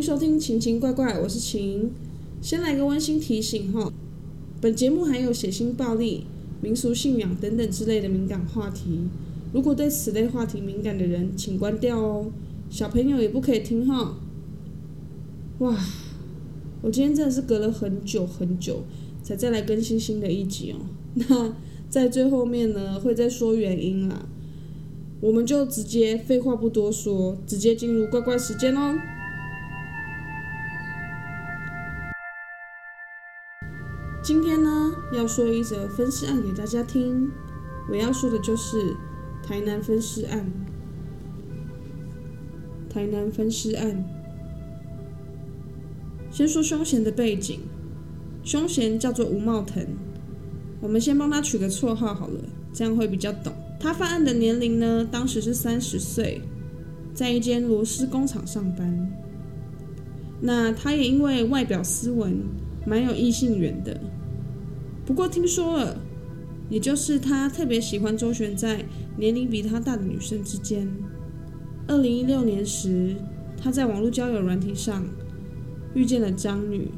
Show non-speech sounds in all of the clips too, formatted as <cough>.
迎收听《晴晴怪怪》，我是晴。先来个温馨提醒哈，本节目含有血腥、暴力、民俗信仰等等之类的敏感话题，如果对此类话题敏感的人，请关掉哦。小朋友也不可以听哈。哇，我今天真的是隔了很久很久才再来更新新的一集哦。<laughs> 那在最后面呢，会再说原因啦。我们就直接废话不多说，直接进入怪怪时间哦。今天呢，要说一则分尸案给大家听。我要说的就是台南分尸案。台南分尸案，先说凶嫌的背景。凶嫌叫做吴茂腾，我们先帮他取个绰号好了，这样会比较懂。他犯案的年龄呢，当时是三十岁，在一间螺丝工厂上班。那他也因为外表斯文，蛮有异性缘的。不过听说了，也就是他特别喜欢周旋在年龄比他大的女生之间。二零一六年时，他在网络交友软体上遇见了张女。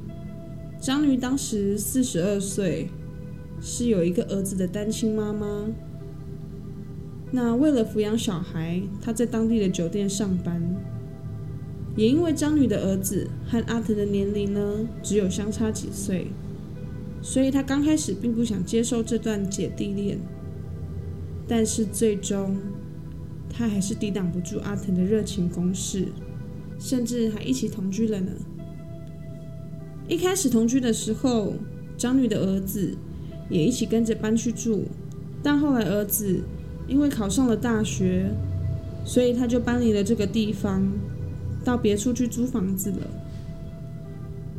张女当时四十二岁，是有一个儿子的单亲妈妈。那为了抚养小孩，她在当地的酒店上班。也因为张女的儿子和阿腾的年龄呢，只有相差几岁，所以她刚开始并不想接受这段姐弟恋。但是最终，她还是抵挡不住阿腾的热情攻势，甚至还一起同居了呢。一开始同居的时候，张女的儿子也一起跟着搬去住，但后来儿子因为考上了大学，所以他就搬离了这个地方，到别处去租房子了。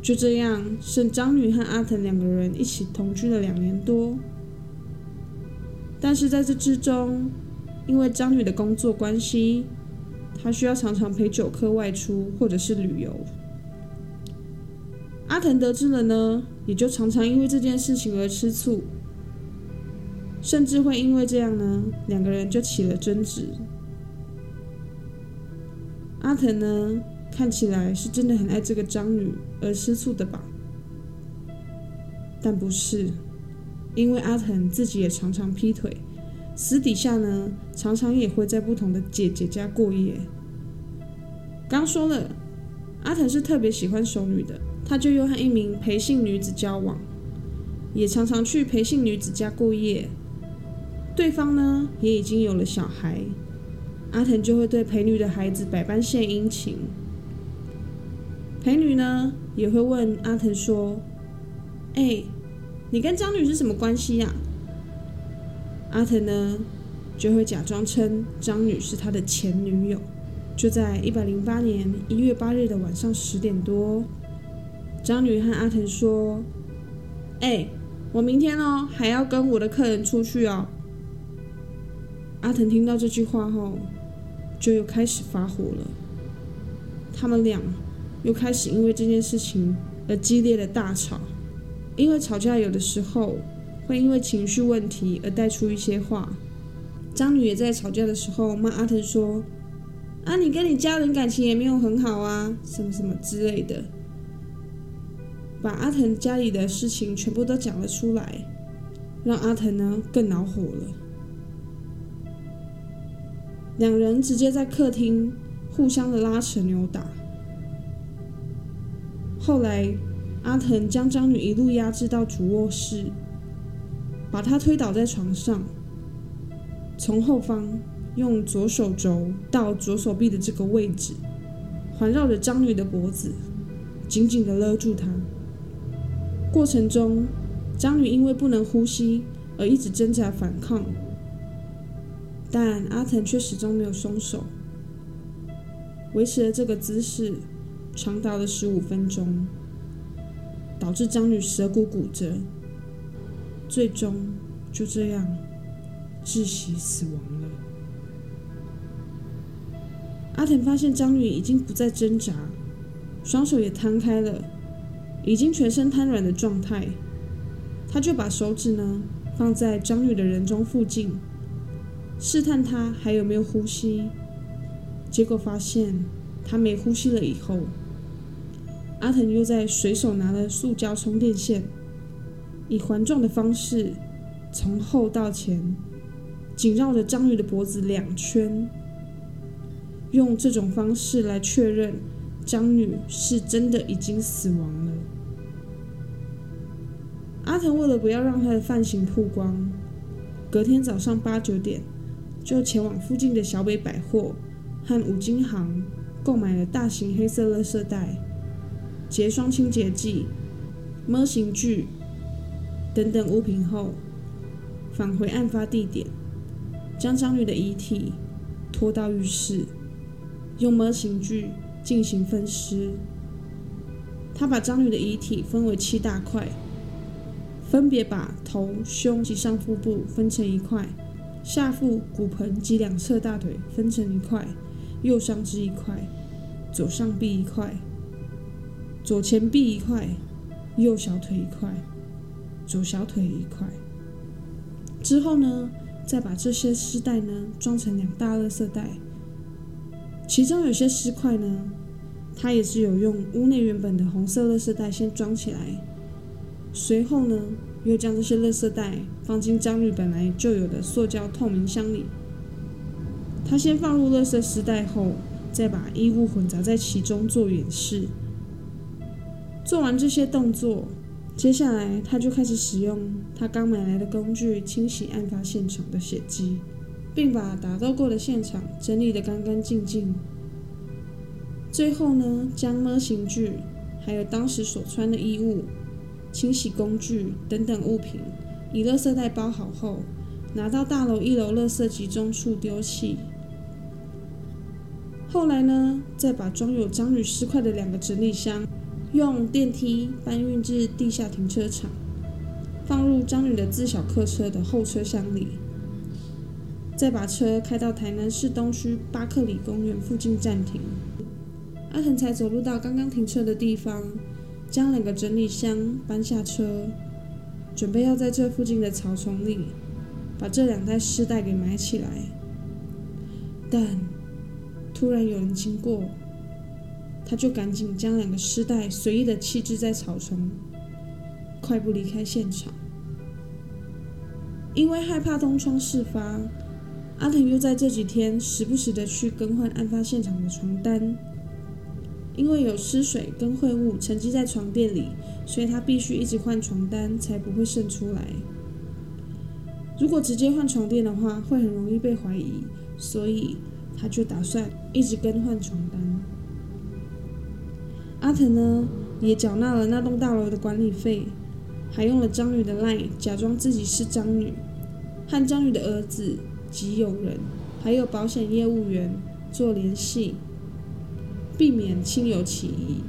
就这样，剩张女和阿腾两个人一起同居了两年多。但是在这之中，因为张女的工作关系，她需要常常陪酒客外出或者是旅游。阿腾得知了呢，也就常常因为这件事情而吃醋，甚至会因为这样呢，两个人就起了争执。阿藤呢，看起来是真的很爱这个张女而吃醋的吧？但不是，因为阿藤自己也常常劈腿，私底下呢，常常也会在不同的姐姐家过夜。刚说了，阿藤是特别喜欢熟女的。他就又和一名陪姓女子交往，也常常去陪姓女子家过夜。对方呢也已经有了小孩，阿腾就会对陪女的孩子百般献殷勤。陪女呢也会问阿腾说：“哎，你跟张女是什么关系呀？”阿腾呢就会假装称张女是他的前女友。就在一百零八年一月八日的晚上十点多。张女和阿腾说：“哎，我明天哦还要跟我的客人出去哦。”阿腾听到这句话后，就又开始发火了。他们俩又开始因为这件事情而激烈的大吵。因为吵架有的时候会因为情绪问题而带出一些话。张女也在吵架的时候骂阿腾说：“啊，你跟你家人感情也没有很好啊，什么什么之类的。”把阿腾家里的事情全部都讲了出来，让阿腾呢更恼火了。两人直接在客厅互相的拉扯扭打。后来，阿藤将张女一路压制到主卧室，把她推倒在床上，从后方用左手肘到左手臂的这个位置，环绕着张女的脖子，紧紧的勒住她。过程中，张女因为不能呼吸而一直挣扎反抗，但阿藤却始终没有松手，维持了这个姿势长达了十五分钟，导致张女舌骨骨折，最终就这样窒息死亡了。阿藤发现张女已经不再挣扎，双手也摊开了。已经全身瘫软的状态，他就把手指呢放在张女的人中附近，试探他还有没有呼吸。结果发现他没呼吸了以后，阿腾又在随手拿了塑胶充电线，以环状的方式从后到前紧绕着章鱼的脖子两圈，用这种方式来确认章鱼是真的已经死亡了。阿腾为了不要让他的犯行曝光，隔天早上八九点就前往附近的小北百货和五金行购买了大型黑色垃圾袋。结霜清洁剂、模型具等等物品后，返回案发地点，将张女的遗体拖到浴室，用模型具进行分尸。他把张女的遗体分为七大块，分别把头、胸及上腹部分成一块，下腹、骨盆及两侧大腿分成一块，右上肢一块，左上臂一块。左前臂一块，右小腿一块，左小腿一块。之后呢，再把这些丝带呢装成两大垃圾袋。其中有些丝块呢，它也是有用屋内原本的红色垃圾袋先装起来，随后呢，又将这些垃圾袋放进章鱼本来就有的塑胶透明箱里。他先放入垃圾尸袋后，再把衣物混杂在其中做掩饰。做完这些动作，接下来他就开始使用他刚买来的工具清洗案发现场的血迹，并把打斗过的现场整理得干干净净。最后呢，将模型具、还有当时所穿的衣物、清洗工具等等物品以垃圾袋包好后，拿到大楼一楼垃圾集中处丢弃。后来呢，再把装有章鱼尸块的两个整理箱。用电梯搬运至地下停车场，放入张女的自小客车的后车厢里，再把车开到台南市东区巴克里公园附近暂停。阿腾才走路到刚刚停车的地方，将两个整理箱搬下车，准备要在这附近的草丛里把这两袋尸袋给埋起来。但突然有人经过。他就赶紧将两个尸袋随意的弃置在草丛，快步离开现场。因为害怕东窗事发，阿腾又在这几天时不时的去更换案发现场的床单。因为有湿水跟秽物沉积在床垫里，所以他必须一直换床单，才不会渗出来。如果直接换床垫的话，会很容易被怀疑，所以他就打算一直更换床单。阿腾呢，也缴纳了那栋大楼的管理费，还用了章鱼的 line 假装自己是章女，和章鱼的儿子及友人，还有保险业务员做联系，避免亲友起疑。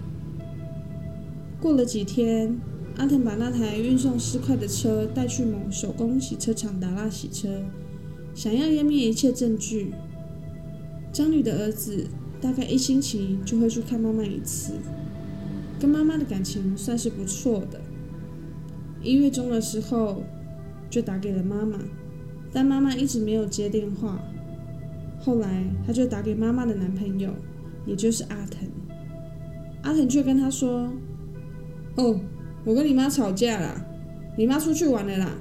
过了几天，阿腾把那台运送尸块的车带去某手工洗车厂打蜡洗车，想要湮灭一切证据。张女的儿子大概一星期就会去看妈妈一次。跟妈妈的感情算是不错的。一月中的时候，就打给了妈妈，但妈妈一直没有接电话。后来，他就打给妈妈的男朋友，也就是阿腾。阿腾却跟他说：“哦，我跟你妈吵架了，你妈出去玩了啦。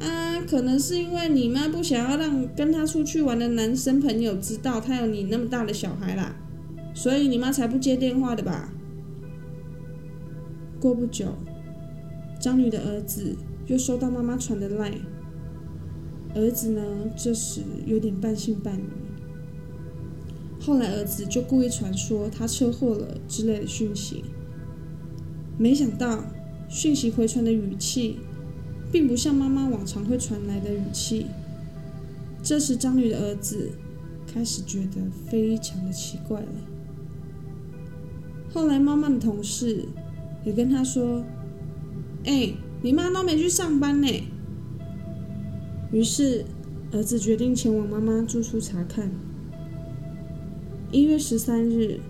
啊，可能是因为你妈不想要让跟他出去玩的男生朋友知道他有你那么大的小孩啦，所以你妈才不接电话的吧？”过不久，张女的儿子又收到妈妈传的赖。儿子呢，这时有点半信半疑。后来儿子就故意传说他车祸了之类的讯息。没想到讯息回传的语气，并不像妈妈往常会传来的语气。这时张女的儿子开始觉得非常的奇怪了。后来妈妈的同事。也跟他说：“哎，你妈都没去上班呢。”于是，儿子决定前往妈妈住处查看。一月十三日，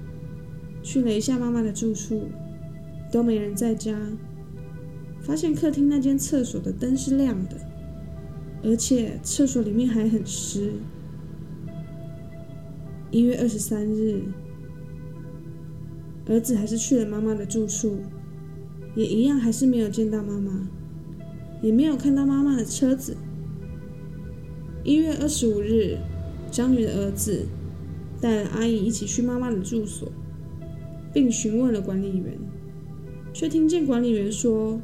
去了一下妈妈的住处，都没人在家。发现客厅那间厕所的灯是亮的，而且厕所里面还很湿。一月二十三日。儿子还是去了妈妈的住处，也一样还是没有见到妈妈，也没有看到妈妈的车子。一月二十五日，张女的儿子带阿姨一起去妈妈的住所，并询问了管理员，却听见管理员说：“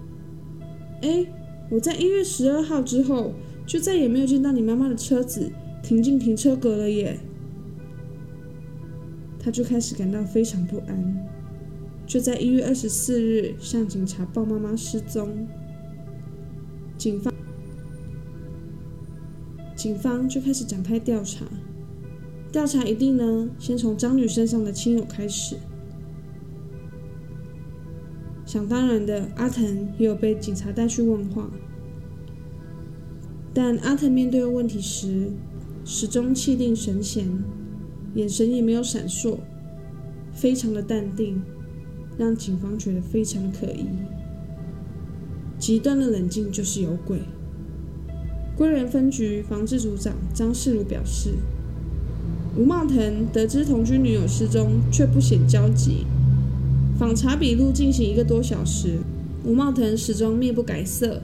哎，我在一月十二号之后就再也没有见到你妈妈的车子停进停车格了耶。”他就开始感到非常不安，就在一月二十四日向警察报妈妈失踪。警方。警方就开始展开调查，调查一定呢，先从张女身上的亲友开始。想当然的，阿腾也有被警察带去问话，但阿腾面对问题时，始终气定神闲，眼神也没有闪烁，非常的淡定，让警方觉得非常可疑。极端的冷静就是有鬼。归仁分局防治组长张世儒表示，吴茂腾得知同居女友失踪，却不显焦急。访查笔录进行一个多小时，吴茂腾始终面不改色，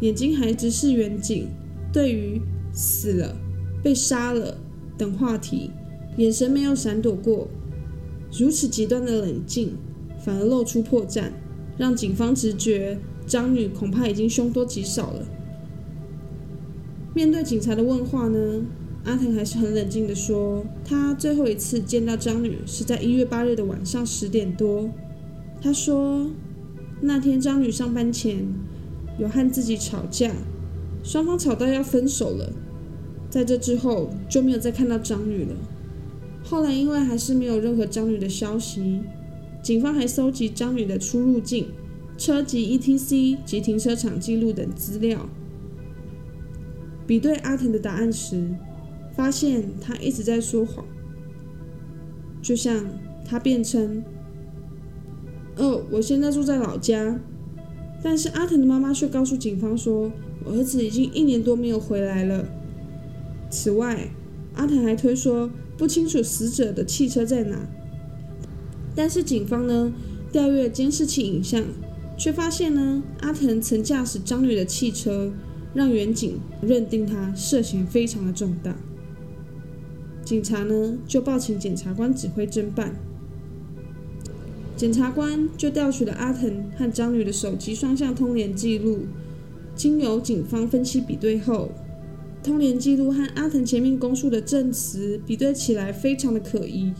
眼睛还直视远景。对于死了、被杀了等话题，眼神没有闪躲过。如此极端的冷静，反而露出破绽，让警方直觉张女恐怕已经凶多吉少了。面对警察的问话呢，阿腾还是很冷静的说，他最后一次见到张女是在一月八日的晚上十点多。他说，那天张女上班前有和自己吵架，双方吵到要分手了。在这之后就没有再看到张女了。后来因为还是没有任何张女的消息，警方还搜集张女的出入境、车籍 ETC 及停车场记录等资料。比对阿腾的答案时，发现他一直在说谎。就像他辩称：“哦，我现在住在老家。”但是阿腾的妈妈却告诉警方说：“我儿子已经一年多没有回来了。”此外，阿腾还推说不清楚死者的汽车在哪。但是警方呢调阅监视器影像，却发现呢阿腾曾驾驶张女的汽车。让远警认定他涉嫌非常的重大，警察呢就报请检察官指挥侦办。检察官就调取了阿腾和张女的手机双向通联记录，经由警方分析比对后，通联记录和阿腾前面供述的证词比对起来非常的可疑。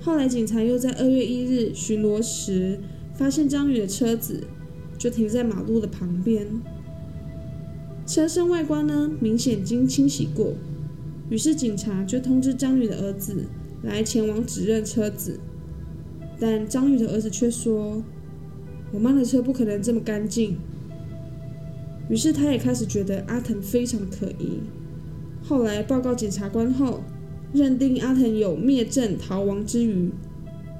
后来警察又在二月一日巡逻时，发现张女的车子就停在马路的旁边。车身外观呢，明显经清洗过，于是警察就通知张宇的儿子来前往指认车子，但张宇的儿子却说：“我妈的车不可能这么干净。”于是他也开始觉得阿腾非常可疑。后来报告检察官后，认定阿腾有灭证逃亡之余，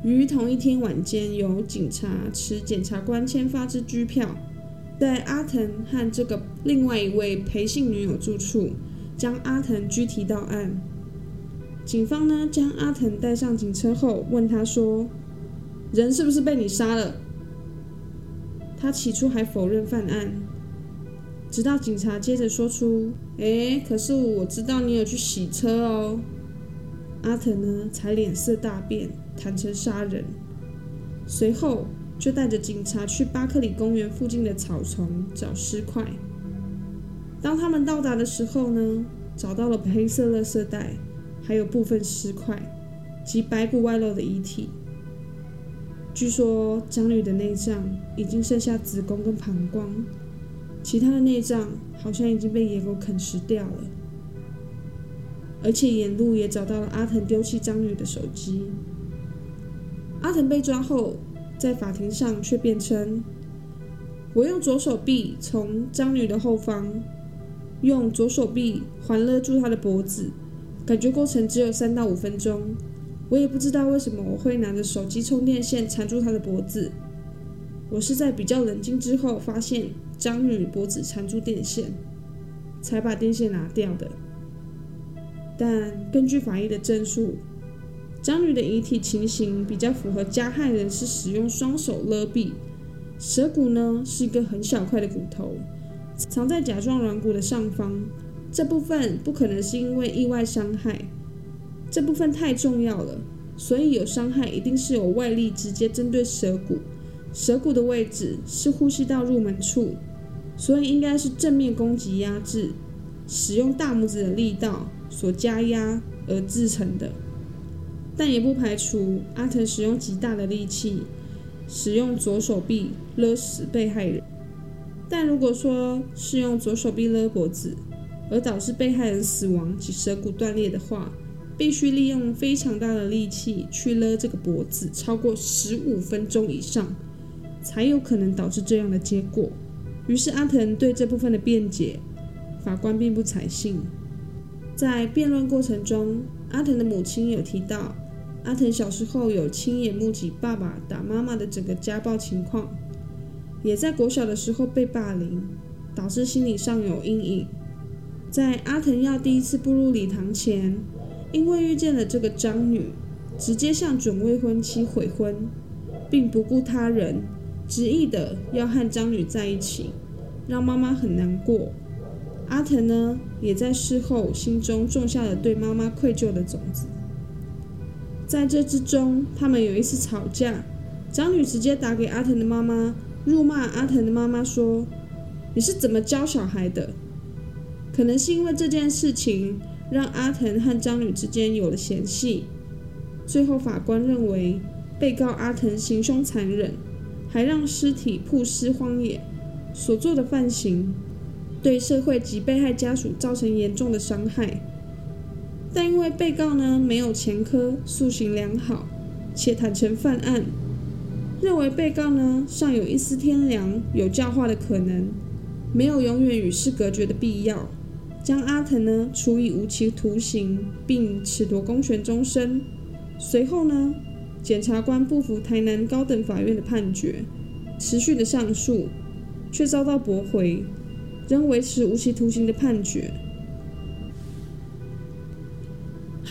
于同一天晚间由警察持检察官签发之拘票。在阿腾和这个另外一位陪姓女友住处，将阿腾拘提到案。警方呢将阿腾带上警车后，问他说：“人是不是被你杀了？”他起初还否认犯案，直到警察接着说出：“哎，可是我知道你有去洗车哦。”阿腾呢才脸色大变，坦诚杀人。随后。就带着警察去巴克里公园附近的草丛找尸块。当他们到达的时候呢，找到了黑色垃圾袋，还有部分尸块及白骨外露的遗体。据说张女的内脏已经剩下子宫跟膀胱，其他的内脏好像已经被野狗啃食掉了。而且沿路也找到了阿腾丢弃张女的手机。阿腾被抓后。在法庭上却辩称：“我用左手臂从张女的后方，用左手臂环勒住她的脖子，感觉过程只有三到五分钟。我也不知道为什么我会拿着手机充电线缠住她的脖子。我是在比较冷静之后发现张女脖子缠住电线，才把电线拿掉的。但根据法医的证述，张女的遗体情形比较符合加害人是使用双手勒毙，舌骨呢是一个很小块的骨头，藏在甲状软骨的上方，这部分不可能是因为意外伤害，这部分太重要了，所以有伤害一定是有外力直接针对舌骨，舌骨的位置是呼吸道入门处，所以应该是正面攻击压制，使用大拇指的力道所加压而制成的。但也不排除阿腾使用极大的力气，使用左手臂勒死被害人。但如果说是用左手臂勒脖子，而导致被害人死亡及舌骨断裂的话，必须利用非常大的力气去勒这个脖子，超过十五分钟以上，才有可能导致这样的结果。于是阿腾对这部分的辩解，法官并不采信。在辩论过程中，阿腾的母亲有提到。阿腾小时候有亲眼目击爸爸打妈妈的整个家暴情况，也在国小的时候被霸凌，导致心理上有阴影。在阿藤要第一次步入礼堂前，因为遇见了这个张女，直接向准未婚妻悔婚，并不顾他人，执意的要和张女在一起，让妈妈很难过。阿藤呢，也在事后心中种下了对妈妈愧疚的种子。在这之中，他们有一次吵架，张女直接打给阿藤的妈妈，辱骂阿腾的妈妈说：“你是怎么教小孩的？”可能是因为这件事情，让阿腾和张女之间有了嫌隙。最后，法官认为被告阿腾行凶残忍，还让尸体曝尸荒野，所做的犯行对社会及被害家属造成严重的伤害。但因为被告呢没有前科，素行良好，且坦诚犯案，认为被告呢尚有一丝天良，有教化的可能，没有永远与世隔绝的必要，将阿腾呢处以无期徒刑，并褫夺公权终身。随后呢，检察官不服台南高等法院的判决，持续的上诉，却遭到驳回，仍维持无期徒刑的判决。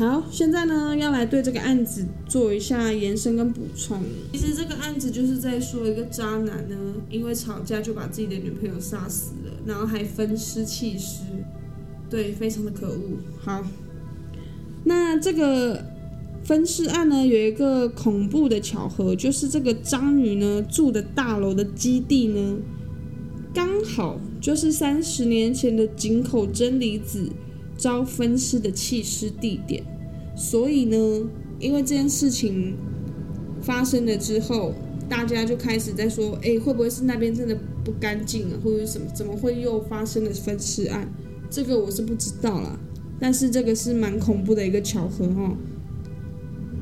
好，现在呢要来对这个案子做一下延伸跟补充。其实这个案子就是在说一个渣男呢，因为吵架就把自己的女朋友杀死了，然后还分尸弃尸，对，非常的可恶。好，那这个分尸案呢有一个恐怖的巧合，就是这个张女呢住的大楼的基地呢，刚好就是三十年前的井口真理子。遭分尸的弃尸地点，所以呢，因为这件事情发生了之后，大家就开始在说，哎，会不会是那边真的不干净啊，或者什么？怎么会又发生了分尸案？这个我是不知道啦，但是这个是蛮恐怖的一个巧合哦。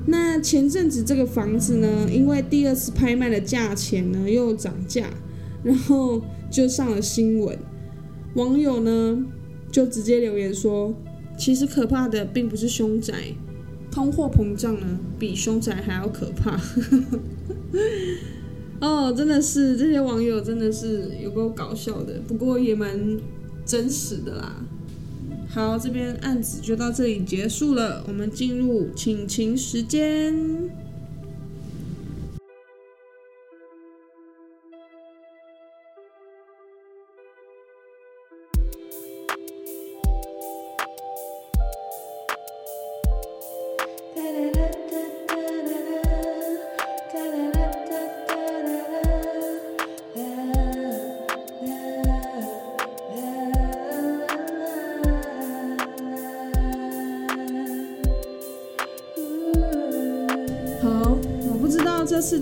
那前阵子这个房子呢，因为第二次拍卖的价钱呢又涨价，然后就上了新闻，网友呢。就直接留言说，其实可怕的并不是凶宅，通货膨胀呢比凶宅还要可怕。<laughs> 哦，真的是这些网友真的是有够搞笑的，不过也蛮真实的啦。好，这边案子就到这里结束了，我们进入请情时间。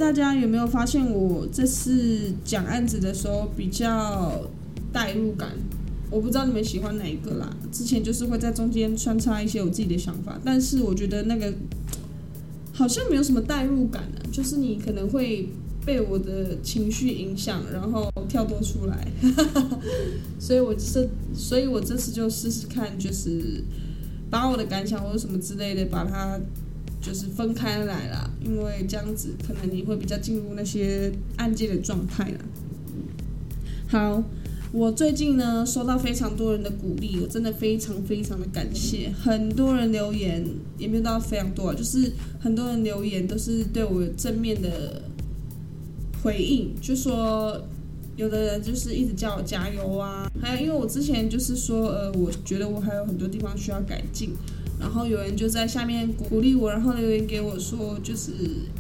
大家有没有发现，我这次讲案子的时候比较代入感？我不知道你们喜欢哪一个啦。之前就是会在中间穿插一些我自己的想法，但是我觉得那个好像没有什么代入感呢。就是你可能会被我的情绪影响，然后跳脱出来。所以我这，所以我这次就试试看，就是把我的感想或者什么之类的，把它。就是分开来了，因为这样子可能你会比较进入那些案件的状态了。好，我最近呢收到非常多人的鼓励，我真的非常非常的感谢。很多人留言，也没有到非常多啊，就是很多人留言都是对我正面的回应，就说有的人就是一直叫我加油啊，还有因为我之前就是说，呃，我觉得我还有很多地方需要改进，然后有人就在下面鼓励我，然后留言给我说，就是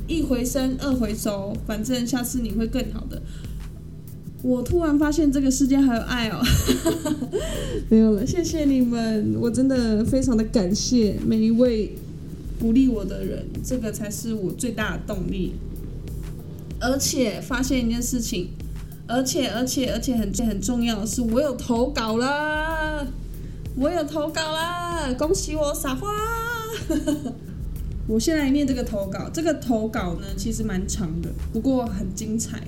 一回生二回熟，反正下次你会更好的。我突然发现这个世界还有爱哦，<laughs> 没有了，谢谢你们，我真的非常的感谢每一位鼓励我的人，这个才是我最大的动力。而且发现一件事情，而且而且而且很很重要的是，我有投稿啦，我有投稿啦，恭喜我撒花！<laughs> 我先来念这个投稿，这个投稿呢其实蛮长的，不过很精彩。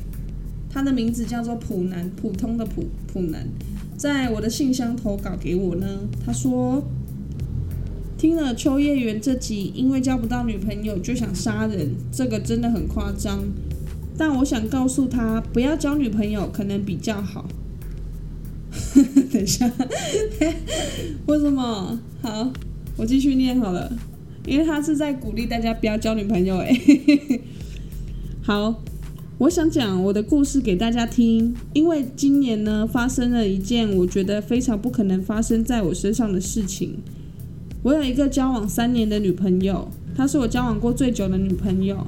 他的名字叫做普南，普通的普普南，在我的信箱投稿给我呢。他说听了秋叶原这集，因为交不到女朋友就想杀人，这个真的很夸张。但我想告诉他，不要交女朋友可能比较好。<laughs> 等一下，为什么？好，我继续念好了，因为他是在鼓励大家不要交女朋友。哎，<laughs> 好。我想讲我的故事给大家听，因为今年呢发生了一件我觉得非常不可能发生在我身上的事情。我有一个交往三年的女朋友，她是我交往过最久的女朋友。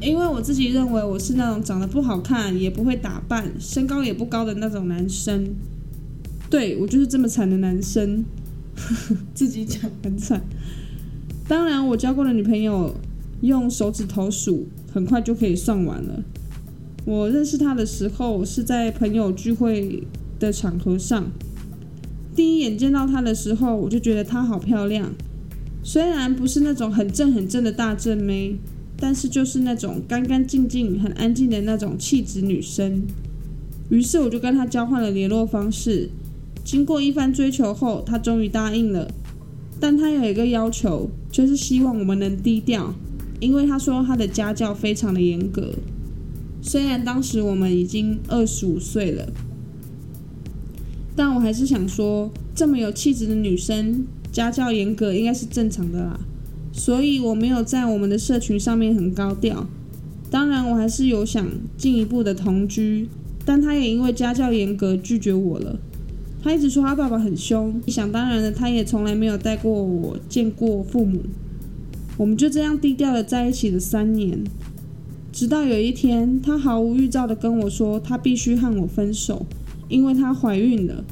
因为我自己认为我是那种长得不好看、也不会打扮、身高也不高的那种男生。对我就是这么惨的男生，<laughs> 自己讲很惨。当然，我交过的女朋友用手指头数，很快就可以算完了。我认识她的时候是在朋友聚会的场合上，第一眼见到她的时候，我就觉得她好漂亮。虽然不是那种很正很正的大正妹，但是就是那种干干净净、很安静的那种气质女生。于是我就跟她交换了联络方式。经过一番追求后，她终于答应了。但她有一个要求，就是希望我们能低调，因为她说她的家教非常的严格。虽然当时我们已经二十五岁了，但我还是想说，这么有气质的女生，家教严格应该是正常的啦。所以我没有在我们的社群上面很高调。当然，我还是有想进一步的同居，但他也因为家教严格拒绝我了。他一直说他爸爸很凶，想当然的，他也从来没有带过我见过父母。我们就这样低调的在一起了三年。直到有一天，他毫无预兆的跟我说，他必须和我分手，因为她怀孕了。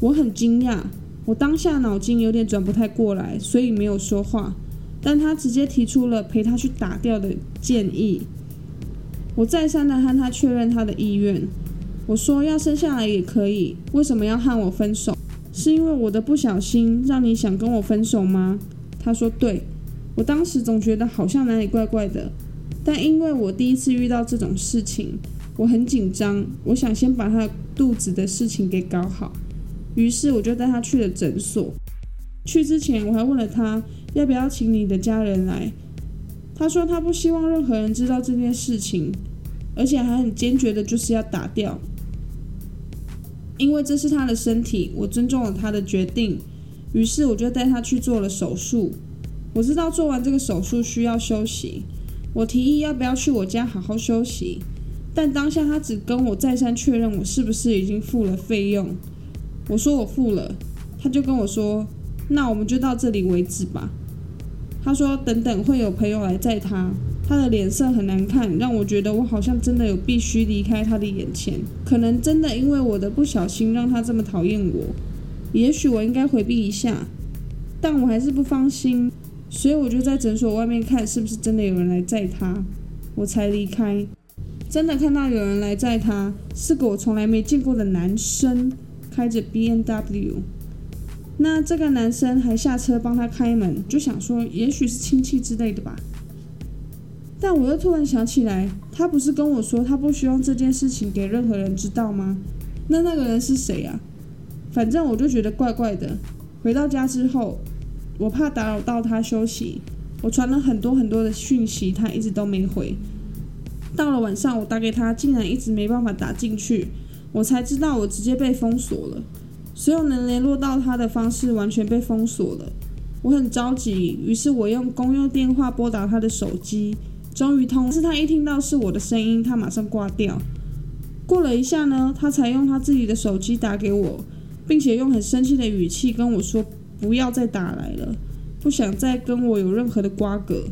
我很惊讶，我当下脑筋有点转不太过来，所以没有说话。但他直接提出了陪他去打掉的建议。我再三的和他确认他的意愿。我说要生下来也可以，为什么要和我分手？是因为我的不小心让你想跟我分手吗？他说对。我当时总觉得好像哪里怪怪的。但因为我第一次遇到这种事情，我很紧张，我想先把他肚子的事情给搞好，于是我就带他去了诊所。去之前我还问了他要不要请你的家人来，他说他不希望任何人知道这件事情，而且还很坚决的就是要打掉，因为这是他的身体，我尊重了他的决定，于是我就带他去做了手术。我知道做完这个手术需要休息。我提议要不要去我家好好休息，但当下他只跟我再三确认我是不是已经付了费用。我说我付了，他就跟我说：“那我们就到这里为止吧。”他说：“等等会有朋友来载他。”他的脸色很难看，让我觉得我好像真的有必须离开他的眼前。可能真的因为我的不小心让他这么讨厌我，也许我应该回避一下，但我还是不放心。所以我就在诊所外面看是不是真的有人来载他，我才离开。真的看到有人来载他，是个我从来没见过的男生，开着 B N W。那这个男生还下车帮他开门，就想说也许是亲戚之类的吧。但我又突然想起来，他不是跟我说他不希望这件事情给任何人知道吗？那那个人是谁啊？反正我就觉得怪怪的。回到家之后。我怕打扰到他休息，我传了很多很多的讯息，他一直都没回。到了晚上，我打给他，竟然一直没办法打进去。我才知道我直接被封锁了，所有能联络到他的方式完全被封锁了。我很着急，于是我用公用电话拨打他的手机，终于通。但是他一听到是我的声音，他马上挂掉。过了一下呢，他才用他自己的手机打给我，并且用很生气的语气跟我说：“不要再打来了，不想再跟我有任何的瓜葛。”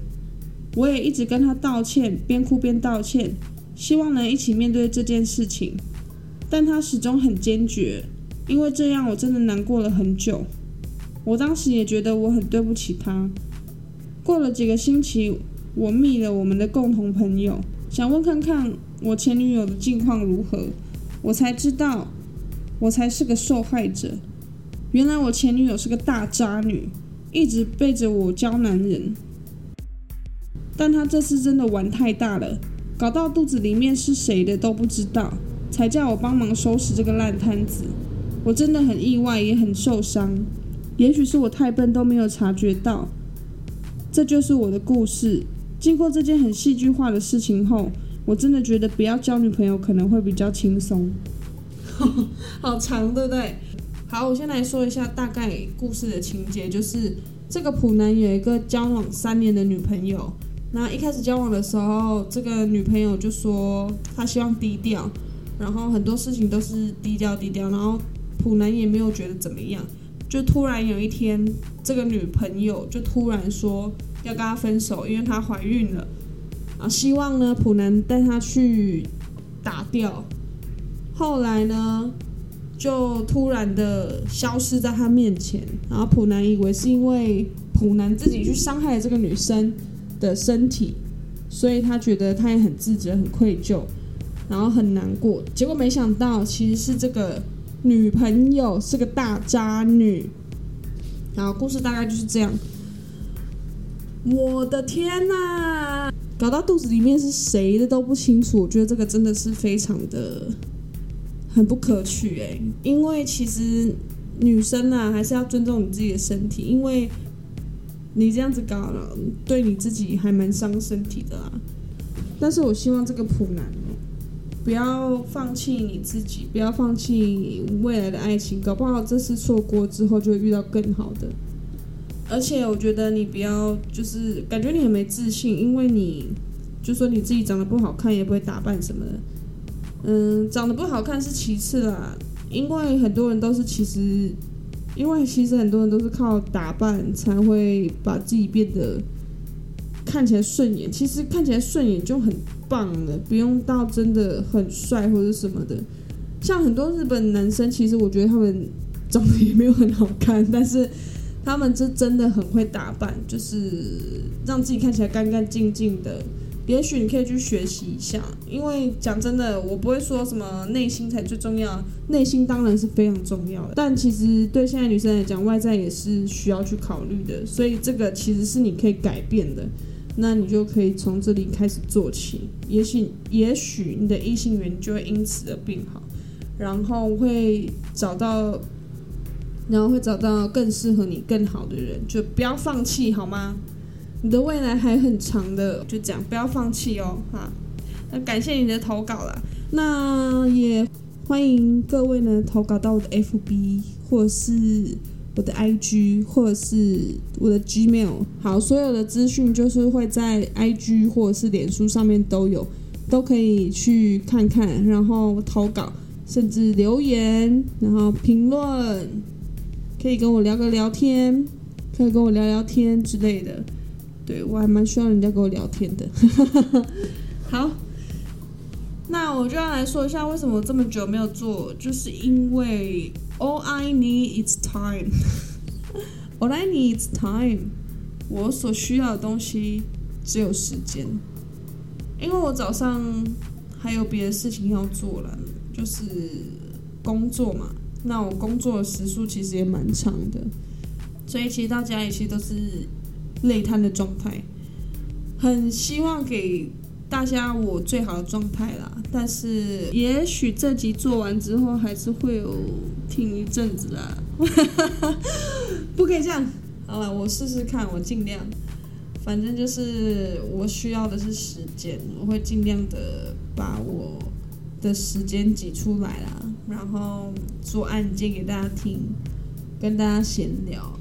我也一直跟他道歉，边哭边道歉，希望能一起面对这件事情。但他始终很坚决，因为这样我真的难过了很久。我当时也觉得我很对不起他。过了几个星期，我密了我们的共同朋友，想问看看我前女友的近况如何。我才知道，我才是个受害者。原来我前女友是个大渣女，一直背着我交男人。但她这次真的玩太大了，搞到肚子里面是谁的都不知道，才叫我帮忙收拾这个烂摊子。我真的很意外，也很受伤。也许是我太笨都没有察觉到，这就是我的故事。经过这件很戏剧化的事情后，我真的觉得不要交女朋友可能会比较轻松。<laughs> 好长，对不对？好，我先来说一下大概故事的情节，就是这个普男有一个交往三年的女朋友，那一开始交往的时候，这个女朋友就说她希望低调，然后很多事情都是低调低调，然后普男也没有觉得怎么样。就突然有一天，这个女朋友就突然说要跟他分手，因为她怀孕了啊，希望呢普南带她去打掉。后来呢，就突然的消失在他面前，然后普南以为是因为普南自己去伤害了这个女生的身体，所以他觉得他也很自责、很愧疚，然后很难过。结果没想到，其实是这个。女朋友是个大渣女，然后故事大概就是这样。我的天呐，搞到肚子里面是谁的都不清楚，我觉得这个真的是非常的很不可取哎。因为其实女生啊，还是要尊重你自己的身体，因为你这样子搞了，对你自己还蛮伤身体的啊。但是我希望这个普男。不要放弃你自己，不要放弃未来的爱情，搞不好这次错过之后就会遇到更好的。而且我觉得你不要就是感觉你很没自信，因为你就说你自己长得不好看，也不会打扮什么的。嗯，长得不好看是其次啦，因为很多人都是其实，因为其实很多人都是靠打扮才会把自己变得看起来顺眼。其实看起来顺眼就很。棒了，不用到真的很帅或者什么的。像很多日本男生，其实我觉得他们长得也没有很好看，但是他们是真的很会打扮，就是让自己看起来干干净净的。也许你可以去学习一下，因为讲真的，我不会说什么内心才最重要，内心当然是非常重要的，但其实对现在女生来讲，外在也是需要去考虑的。所以这个其实是你可以改变的。那你就可以从这里开始做起，也许也许你的异性缘就会因此而变好，然后会找到，然后会找到更适合你、更好的人，就不要放弃好吗？你的未来还很长的，就这样，不要放弃哦，哈。那感谢你的投稿了，那也欢迎各位呢投稿到我的 FB 或是。我的 IG 或者是我的 Gmail，好，所有的资讯就是会在 IG 或者是脸书上面都有，都可以去看看，然后投稿，甚至留言，然后评论，可以跟我聊个聊天，可以跟我聊聊天之类的。对我还蛮需要人家跟我聊天的。<laughs> 好，那我就要来说一下为什么这么久没有做，就是因为。All I need is time. <laughs> All I need is time. 我所需要的东西只有时间，因为我早上还有别的事情要做了，就是工作嘛。那我工作的时数其实也蛮长的，所以其实到家里其实都是累瘫的状态。很希望给。大家我最好的状态啦，但是也许这集做完之后还是会有听一阵子啦，不可以这样。好了，我试试看，我尽量。反正就是我需要的是时间，我会尽量的把我的时间挤出来啦。然后做案件给大家听，跟大家闲聊。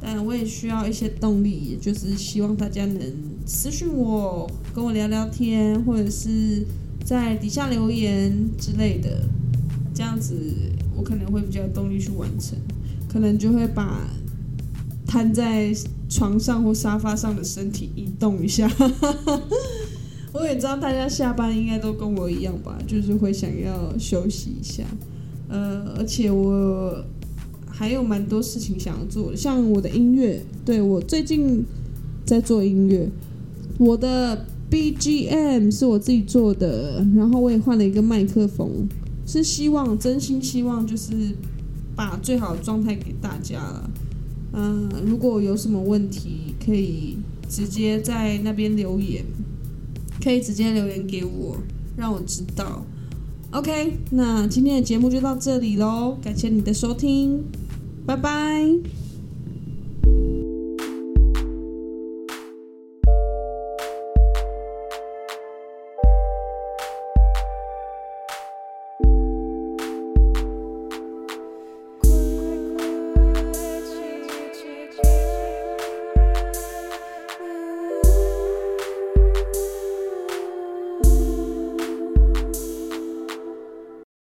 但我也需要一些动力，就是希望大家能私信我，跟我聊聊天，或者是在底下留言之类的，这样子我可能会比较有动力去完成，可能就会把瘫在床上或沙发上的身体移动一下。<laughs> 我也知道大家下班应该都跟我一样吧，就是会想要休息一下。呃，而且我。还有蛮多事情想要做，像我的音乐，对我最近在做音乐，我的 BGM 是我自己做的，然后我也换了一个麦克风，是希望真心希望就是把最好的状态给大家了。嗯，如果有什么问题，可以直接在那边留言，可以直接留言给我，让我知道。OK，那今天的节目就到这里喽，感谢你的收听。拜拜。